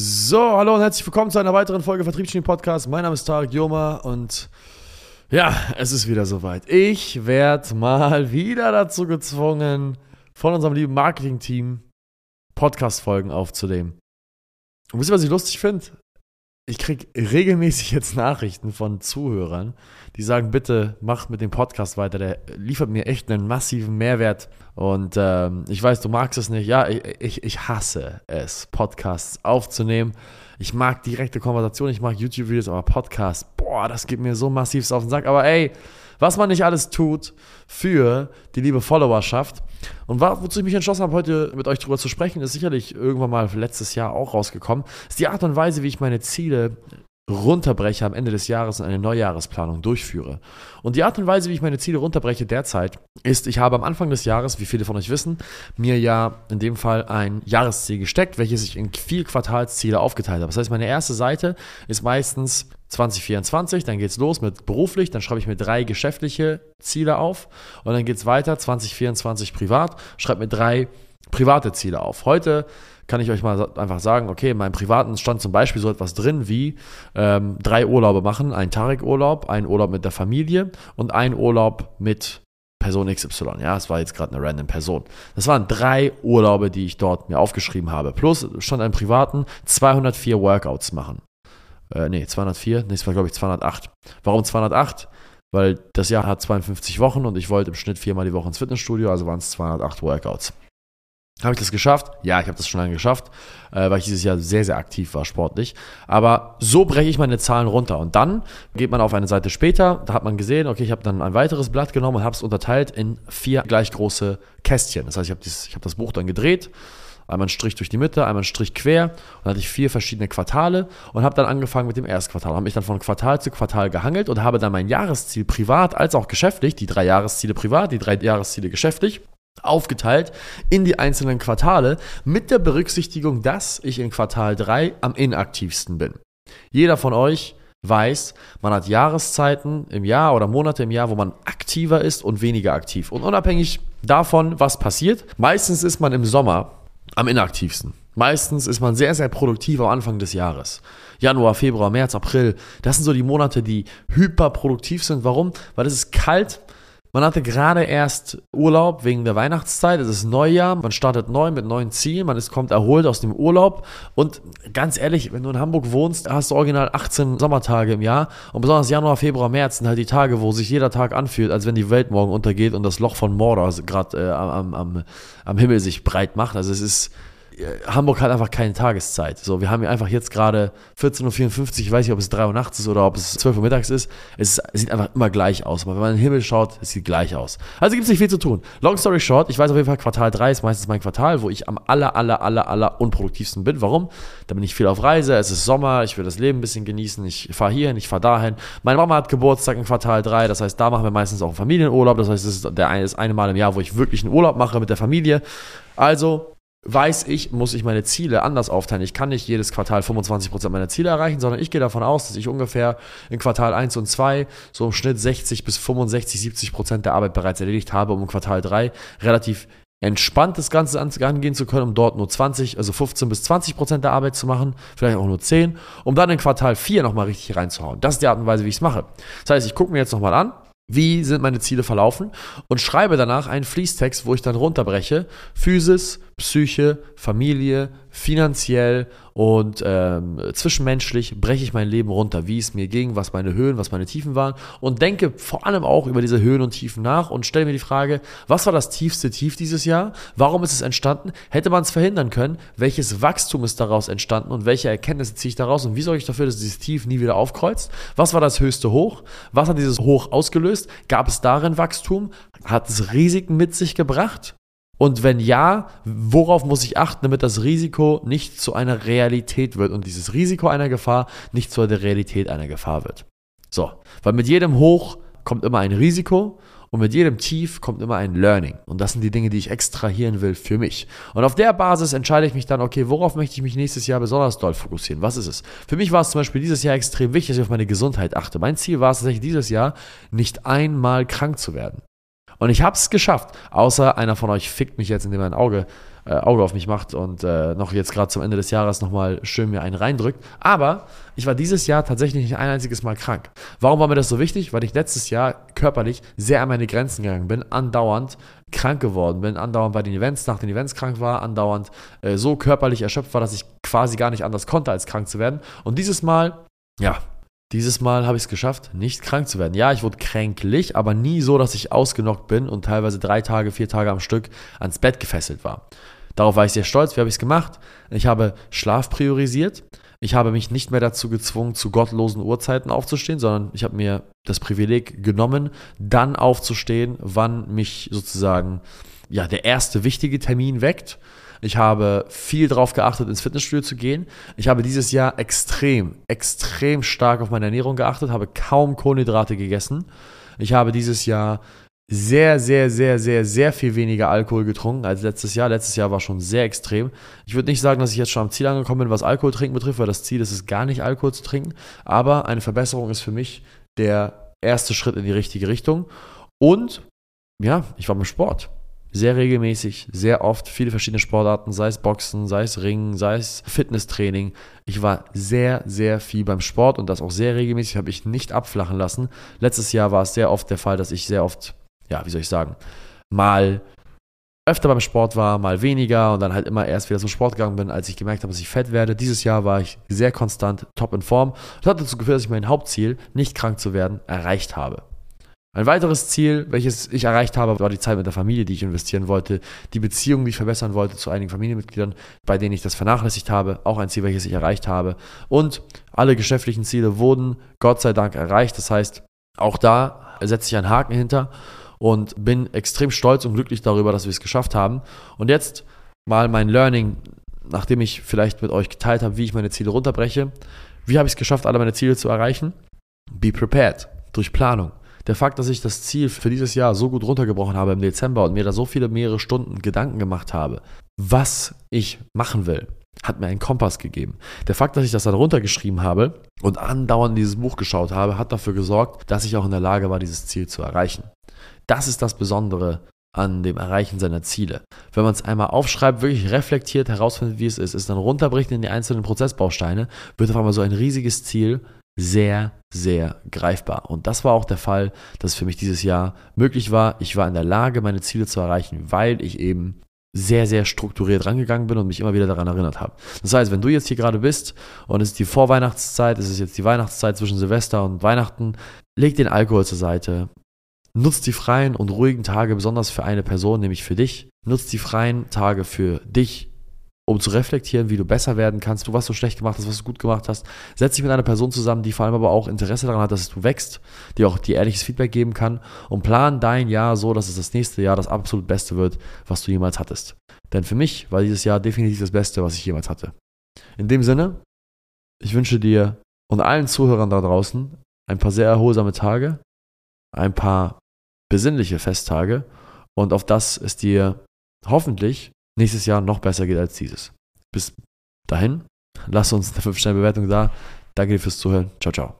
So, hallo und herzlich willkommen zu einer weiteren Folge Vertriebsgenie Podcast. Mein Name ist Tarek Joma und ja, es ist wieder soweit. Ich werde mal wieder dazu gezwungen, von unserem lieben Marketing-Team Podcast-Folgen aufzunehmen. Und wisst ihr, was ich lustig finde? Ich kriege regelmäßig jetzt Nachrichten von Zuhörern, die sagen, bitte mach mit dem Podcast weiter, der liefert mir echt einen massiven Mehrwert. Und ähm, ich weiß, du magst es nicht. Ja, ich, ich hasse es, Podcasts aufzunehmen. Ich mag direkte Konversation, ich mag YouTube-Videos, aber Podcasts, boah, das geht mir so massiv auf den Sack. Aber ey, was man nicht alles tut für die liebe Followerschaft. Und wozu ich mich entschlossen habe, heute mit euch darüber zu sprechen, ist sicherlich irgendwann mal letztes Jahr auch rausgekommen, ist die Art und Weise, wie ich meine Ziele runterbreche am Ende des Jahres und eine Neujahresplanung durchführe. Und die Art und Weise, wie ich meine Ziele runterbreche derzeit, ist, ich habe am Anfang des Jahres, wie viele von euch wissen, mir ja in dem Fall ein Jahresziel gesteckt, welches ich in vier Quartalsziele aufgeteilt habe. Das heißt, meine erste Seite ist meistens 2024, dann geht es los mit beruflich, dann schreibe ich mir drei geschäftliche Ziele auf und dann geht es weiter 2024 privat, schreibe mir drei private Ziele auf. Heute kann ich euch mal einfach sagen, okay, in meinem privaten stand zum Beispiel so etwas drin wie ähm, drei Urlaube machen, ein Tarek-Urlaub, ein Urlaub mit der Familie und ein Urlaub mit Person XY. Ja, es war jetzt gerade eine random Person. Das waren drei Urlaube, die ich dort mir aufgeschrieben habe. Plus stand ein privaten 204 Workouts machen. Äh, nee, 204, nee, es war glaube ich 208. Warum 208? Weil das Jahr hat 52 Wochen und ich wollte im Schnitt viermal die Woche ins Fitnessstudio, also waren es 208 Workouts. Habe ich das geschafft? Ja, ich habe das schon lange geschafft, äh, weil ich dieses Jahr sehr, sehr aktiv war sportlich. Aber so breche ich meine Zahlen runter. Und dann geht man auf eine Seite später, da hat man gesehen, okay, ich habe dann ein weiteres Blatt genommen und habe es unterteilt in vier gleich große Kästchen. Das heißt, ich habe hab das Buch dann gedreht einmal einen Strich durch die Mitte, einmal einen Strich quer. Und dann hatte ich vier verschiedene Quartale und habe dann angefangen mit dem Erstquartal. Habe mich dann von Quartal zu Quartal gehangelt und habe dann mein Jahresziel privat als auch geschäftlich, die drei Jahresziele privat, die drei Jahresziele geschäftlich, aufgeteilt in die einzelnen Quartale mit der Berücksichtigung, dass ich in Quartal 3 am inaktivsten bin. Jeder von euch weiß, man hat Jahreszeiten im Jahr oder Monate im Jahr, wo man aktiver ist und weniger aktiv. Und unabhängig davon, was passiert, meistens ist man im Sommer am inaktivsten. Meistens ist man sehr, sehr produktiv am Anfang des Jahres. Januar, Februar, März, April, das sind so die Monate, die hyperproduktiv sind. Warum? Weil es ist kalt, man hatte gerade erst Urlaub wegen der Weihnachtszeit, es ist Neujahr, man startet neu mit neuen Zielen, man ist, kommt erholt aus dem Urlaub und ganz ehrlich, wenn du in Hamburg wohnst, hast du original 18 Sommertage im Jahr und besonders Januar, Februar, März sind halt die Tage, wo sich jeder Tag anfühlt, als wenn die Welt morgen untergeht und das Loch von Mordor gerade äh, am, am, am Himmel sich breit macht. Also es ist Hamburg hat einfach keine Tageszeit. So, wir haben hier einfach jetzt gerade 14.54 Uhr, ich weiß nicht, ob es 3 Uhr nachts ist oder ob es 12 Uhr mittags ist. Es, es sieht einfach immer gleich aus. Aber wenn man in den Himmel schaut, es sieht gleich aus. Also gibt es nicht viel zu tun. Long story short, ich weiß auf jeden Fall, Quartal 3 ist meistens mein Quartal, wo ich am aller, aller, aller, aller unproduktivsten bin. Warum? Da bin ich viel auf Reise, es ist Sommer, ich will das Leben ein bisschen genießen, ich fahre hierhin, ich fahre dahin. Meine Mama hat Geburtstag in Quartal 3, das heißt, da machen wir meistens auch einen Familienurlaub. Das heißt, das ist das eine Mal im Jahr, wo ich wirklich einen Urlaub mache mit der Familie. Also weiß ich, muss ich meine Ziele anders aufteilen. Ich kann nicht jedes Quartal 25% meiner Ziele erreichen, sondern ich gehe davon aus, dass ich ungefähr in Quartal 1 und 2 so im Schnitt 60 bis 65, 70% der Arbeit bereits erledigt habe, um in Quartal 3 relativ entspannt das Ganze angehen zu können, um dort nur 20, also 15 bis 20% der Arbeit zu machen, vielleicht auch nur 10, um dann in Quartal 4 nochmal richtig reinzuhauen. Das ist die Art und Weise, wie ich es mache. Das heißt, ich gucke mir jetzt nochmal an, wie sind meine Ziele verlaufen und schreibe danach einen Fließtext, wo ich dann runterbreche, Physis, Psyche, Familie, finanziell und ähm, zwischenmenschlich breche ich mein Leben runter, wie es mir ging, was meine Höhen, was meine Tiefen waren und denke vor allem auch über diese Höhen und Tiefen nach und stelle mir die Frage, was war das tiefste Tief dieses Jahr? Warum ist es entstanden? Hätte man es verhindern können? Welches Wachstum ist daraus entstanden und welche Erkenntnisse ziehe ich daraus und wie sorge ich dafür, dass dieses Tief nie wieder aufkreuzt? Was war das höchste Hoch? Was hat dieses Hoch ausgelöst? Gab es darin Wachstum? Hat es Risiken mit sich gebracht? Und wenn ja, worauf muss ich achten, damit das Risiko nicht zu einer Realität wird und dieses Risiko einer Gefahr nicht zu der Realität einer Gefahr wird? So, weil mit jedem Hoch kommt immer ein Risiko und mit jedem Tief kommt immer ein Learning. Und das sind die Dinge, die ich extrahieren will für mich. Und auf der Basis entscheide ich mich dann, okay, worauf möchte ich mich nächstes Jahr besonders doll fokussieren? Was ist es? Für mich war es zum Beispiel dieses Jahr extrem wichtig, dass ich auf meine Gesundheit achte. Mein Ziel war es tatsächlich dieses Jahr, nicht einmal krank zu werden. Und ich habe es geschafft. Außer einer von euch fickt mich jetzt, indem er ein Auge äh, Auge auf mich macht und äh, noch jetzt gerade zum Ende des Jahres nochmal schön mir einen reindrückt. Aber ich war dieses Jahr tatsächlich nicht ein einziges Mal krank. Warum war mir das so wichtig? Weil ich letztes Jahr körperlich sehr an meine Grenzen gegangen bin, andauernd krank geworden bin, andauernd bei den Events, nach den Events krank war, andauernd äh, so körperlich erschöpft war, dass ich quasi gar nicht anders konnte, als krank zu werden. Und dieses Mal, ja, dieses Mal habe ich es geschafft, nicht krank zu werden. Ja, ich wurde kränklich, aber nie so, dass ich ausgenockt bin und teilweise drei Tage, vier Tage am Stück ans Bett gefesselt war. Darauf war ich sehr stolz. Wie habe ich es gemacht? Ich habe Schlaf priorisiert. Ich habe mich nicht mehr dazu gezwungen, zu gottlosen Uhrzeiten aufzustehen, sondern ich habe mir das Privileg genommen, dann aufzustehen, wann mich sozusagen ja, der erste wichtige Termin weckt ich habe viel darauf geachtet, ins Fitnessstudio zu gehen. Ich habe dieses Jahr extrem, extrem stark auf meine Ernährung geachtet, habe kaum Kohlenhydrate gegessen. Ich habe dieses Jahr sehr, sehr, sehr, sehr, sehr viel weniger Alkohol getrunken als letztes Jahr. Letztes Jahr war schon sehr extrem. Ich würde nicht sagen, dass ich jetzt schon am Ziel angekommen bin, was Alkohol trinken betrifft, weil das Ziel ist es gar nicht, Alkohol zu trinken. Aber eine Verbesserung ist für mich der erste Schritt in die richtige Richtung. Und ja, ich war beim Sport sehr regelmäßig, sehr oft, viele verschiedene Sportarten, sei es Boxen, sei es Ringen, sei es Fitnesstraining. Ich war sehr, sehr viel beim Sport und das auch sehr regelmäßig, habe ich nicht abflachen lassen. Letztes Jahr war es sehr oft der Fall, dass ich sehr oft, ja, wie soll ich sagen, mal öfter beim Sport war, mal weniger und dann halt immer erst wieder zum Sport gegangen bin, als ich gemerkt habe, dass ich fett werde. Dieses Jahr war ich sehr konstant, top in Form. Das hat dazu geführt, dass ich mein Hauptziel, nicht krank zu werden, erreicht habe. Ein weiteres Ziel, welches ich erreicht habe, war die Zeit mit der Familie, die ich investieren wollte, die Beziehung, die ich verbessern wollte zu einigen Familienmitgliedern, bei denen ich das vernachlässigt habe, auch ein Ziel, welches ich erreicht habe. Und alle geschäftlichen Ziele wurden Gott sei Dank erreicht. Das heißt, auch da setze ich einen Haken hinter und bin extrem stolz und glücklich darüber, dass wir es geschafft haben. Und jetzt mal mein Learning, nachdem ich vielleicht mit euch geteilt habe, wie ich meine Ziele runterbreche. Wie habe ich es geschafft, alle meine Ziele zu erreichen? Be prepared durch Planung der Fakt, dass ich das Ziel für dieses Jahr so gut runtergebrochen habe im Dezember und mir da so viele mehrere Stunden Gedanken gemacht habe, was ich machen will, hat mir einen Kompass gegeben. Der Fakt, dass ich das dann runtergeschrieben habe und andauernd dieses Buch geschaut habe, hat dafür gesorgt, dass ich auch in der Lage war, dieses Ziel zu erreichen. Das ist das Besondere an dem Erreichen seiner Ziele. Wenn man es einmal aufschreibt, wirklich reflektiert, herausfindet, wie es ist, es dann runterbricht in die einzelnen Prozessbausteine, wird auf einmal so ein riesiges Ziel sehr, sehr greifbar. Und das war auch der Fall, dass es für mich dieses Jahr möglich war. Ich war in der Lage, meine Ziele zu erreichen, weil ich eben sehr, sehr strukturiert rangegangen bin und mich immer wieder daran erinnert habe. Das heißt, wenn du jetzt hier gerade bist und es ist die Vorweihnachtszeit, es ist jetzt die Weihnachtszeit zwischen Silvester und Weihnachten, leg den Alkohol zur Seite. Nutz die freien und ruhigen Tage besonders für eine Person, nämlich für dich. Nutz die freien Tage für dich, um zu reflektieren, wie du besser werden kannst, du was du schlecht gemacht hast, was du gut gemacht hast. Setz dich mit einer Person zusammen, die vor allem aber auch Interesse daran hat, dass du wächst, die auch dir ehrliches Feedback geben kann und plan dein Jahr so, dass es das nächste Jahr das absolut Beste wird, was du jemals hattest. Denn für mich war dieses Jahr definitiv das Beste, was ich jemals hatte. In dem Sinne, ich wünsche dir und allen Zuhörern da draußen ein paar sehr erholsame Tage, ein paar besinnliche Festtage und auf das es dir hoffentlich nächstes Jahr noch besser geht als dieses. Bis dahin, lass uns eine 5-Sterne-Bewertung da. Danke dir fürs Zuhören. Ciao, ciao.